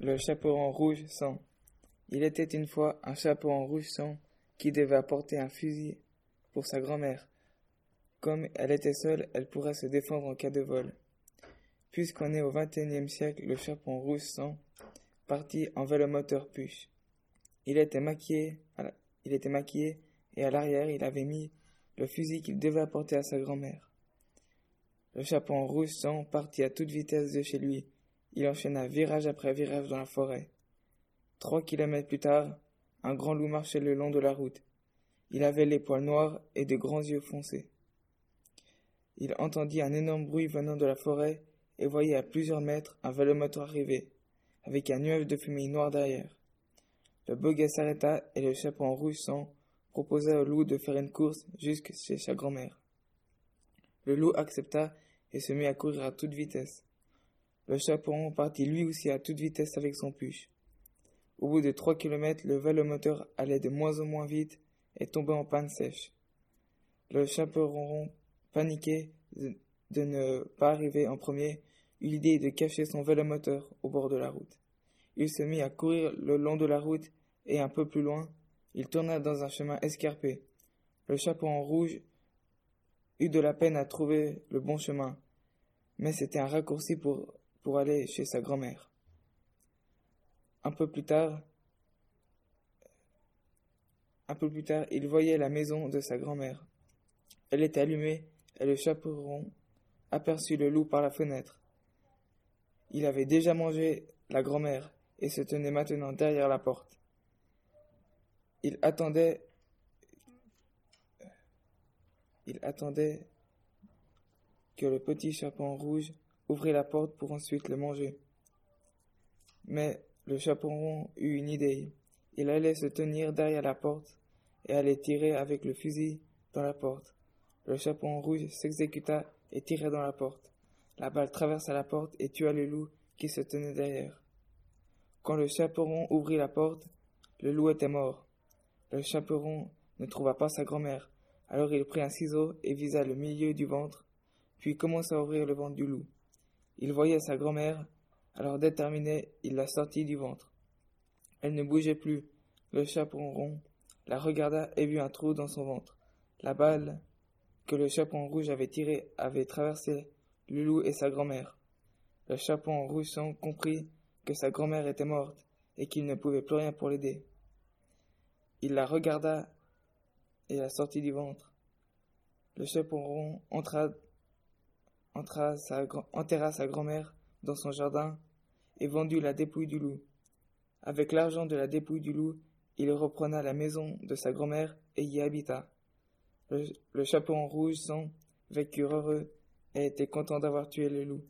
Le chaperon rouge sang. Il était une fois un chaperon rouge sang qui devait apporter un fusil pour sa grand-mère. Comme elle était seule, elle pourrait se défendre en cas de vol. Puisqu'on est au XXIe siècle, le chaperon rouge sang partit en vélomoteur puce. Il était maquillé, il était maquillé et à l'arrière il avait mis le fusil qu'il devait apporter à sa grand-mère. Le chaperon rouge sang partit à toute vitesse de chez lui. Il enchaîna virage après virage dans la forêt. Trois kilomètres plus tard, un grand loup marchait le long de la route. Il avait les poils noirs et de grands yeux foncés. Il entendit un énorme bruit venant de la forêt et voyait à plusieurs mètres un vélomoteur arriver, avec un nuage de fumée noire derrière. Le gars s'arrêta et le rouge sang proposa au loup de faire une course jusque chez sa grand-mère. Le loup accepta et se mit à courir à toute vitesse. Le chaperon partit lui aussi à toute vitesse avec son puche. Au bout de trois kilomètres, le vélomoteur allait de moins en moins vite et tombait en panne sèche. Le chaperon, paniqué de ne pas arriver en premier, eut l'idée de cacher son vélomoteur au bord de la route. Il se mit à courir le long de la route et un peu plus loin, il tourna dans un chemin escarpé. Le chaperon rouge eut de la peine à trouver le bon chemin, mais c'était un raccourci pour, pour aller chez sa grand-mère. Un peu plus tard, un peu plus tard, il voyait la maison de sa grand-mère. Elle était allumée et le chaperon aperçut le loup par la fenêtre. Il avait déjà mangé la grand-mère et se tenait maintenant derrière la porte. Il attendait il attendait que le petit chaperon rouge ouvrit la porte pour ensuite le manger. Mais le chaperon eut une idée. Il allait se tenir derrière la porte et allait tirer avec le fusil dans la porte. Le chaperon rouge s'exécuta et tira dans la porte. La balle traversa la porte et tua le loup qui se tenait derrière. Quand le chaperon ouvrit la porte, le loup était mort. Le chaperon ne trouva pas sa grand-mère. Alors il prit un ciseau et visa le milieu du ventre, puis commença à ouvrir le ventre du loup. Il voyait sa grand-mère, alors déterminé, il la sortit du ventre. Elle ne bougeait plus. Le chaperon rond la regarda et vit un trou dans son ventre. La balle que le chaperon rouge avait tirée avait traversé le loup et sa grand-mère. Le chaperon rouge comprit que sa grand-mère était morte et qu'il ne pouvait plus rien pour l'aider. Il la regarda et la sortit du ventre. Le chaperon entra, enterra sa grand-mère dans son jardin et vendit la dépouille du loup. Avec l'argent de la dépouille du loup, il reprena la maison de sa grand-mère et y habita. Le, chaperon rouge sans vécut heureux et était content d'avoir tué le loup.